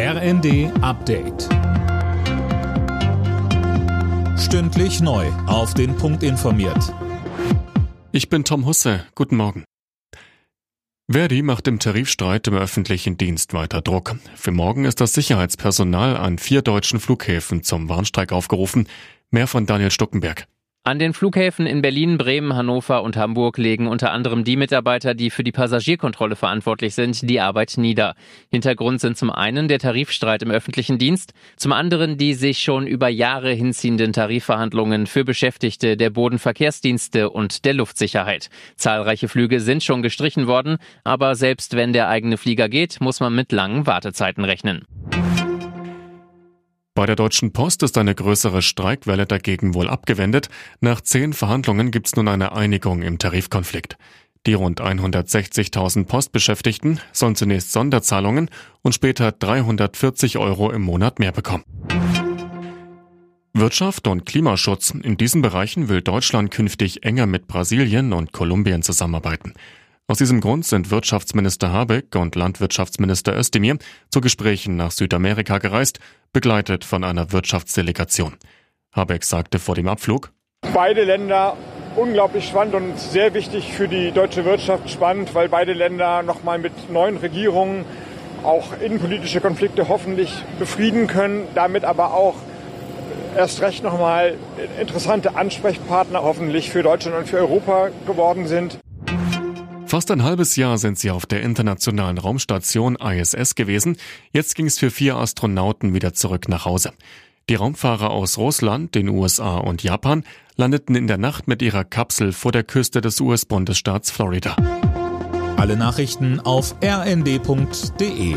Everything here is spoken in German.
RND Update. Stündlich neu. Auf den Punkt informiert. Ich bin Tom Husse. Guten Morgen. Verdi macht im Tarifstreit im öffentlichen Dienst weiter Druck. Für morgen ist das Sicherheitspersonal an vier deutschen Flughäfen zum Warnstreik aufgerufen. Mehr von Daniel Stuckenberg. An den Flughäfen in Berlin, Bremen, Hannover und Hamburg legen unter anderem die Mitarbeiter, die für die Passagierkontrolle verantwortlich sind, die Arbeit nieder. Hintergrund sind zum einen der Tarifstreit im öffentlichen Dienst, zum anderen die sich schon über Jahre hinziehenden Tarifverhandlungen für Beschäftigte der Bodenverkehrsdienste und der Luftsicherheit. Zahlreiche Flüge sind schon gestrichen worden, aber selbst wenn der eigene Flieger geht, muss man mit langen Wartezeiten rechnen. Bei der Deutschen Post ist eine größere Streikwelle dagegen wohl abgewendet. Nach zehn Verhandlungen gibt es nun eine Einigung im Tarifkonflikt. Die rund 160.000 Postbeschäftigten sollen zunächst Sonderzahlungen und später 340 Euro im Monat mehr bekommen. Wirtschaft und Klimaschutz. In diesen Bereichen will Deutschland künftig enger mit Brasilien und Kolumbien zusammenarbeiten. Aus diesem Grund sind Wirtschaftsminister Habeck und Landwirtschaftsminister Özdemir zu Gesprächen nach Südamerika gereist, begleitet von einer Wirtschaftsdelegation. Habeck sagte vor dem Abflug, Beide Länder unglaublich spannend und sehr wichtig für die deutsche Wirtschaft spannend, weil beide Länder nochmal mit neuen Regierungen auch innenpolitische Konflikte hoffentlich befrieden können, damit aber auch erst recht nochmal interessante Ansprechpartner hoffentlich für Deutschland und für Europa geworden sind. Fast ein halbes Jahr sind sie auf der internationalen Raumstation ISS gewesen. Jetzt ging es für vier Astronauten wieder zurück nach Hause. Die Raumfahrer aus Russland, den USA und Japan landeten in der Nacht mit ihrer Kapsel vor der Küste des US-Bundesstaats Florida. Alle Nachrichten auf rnd.de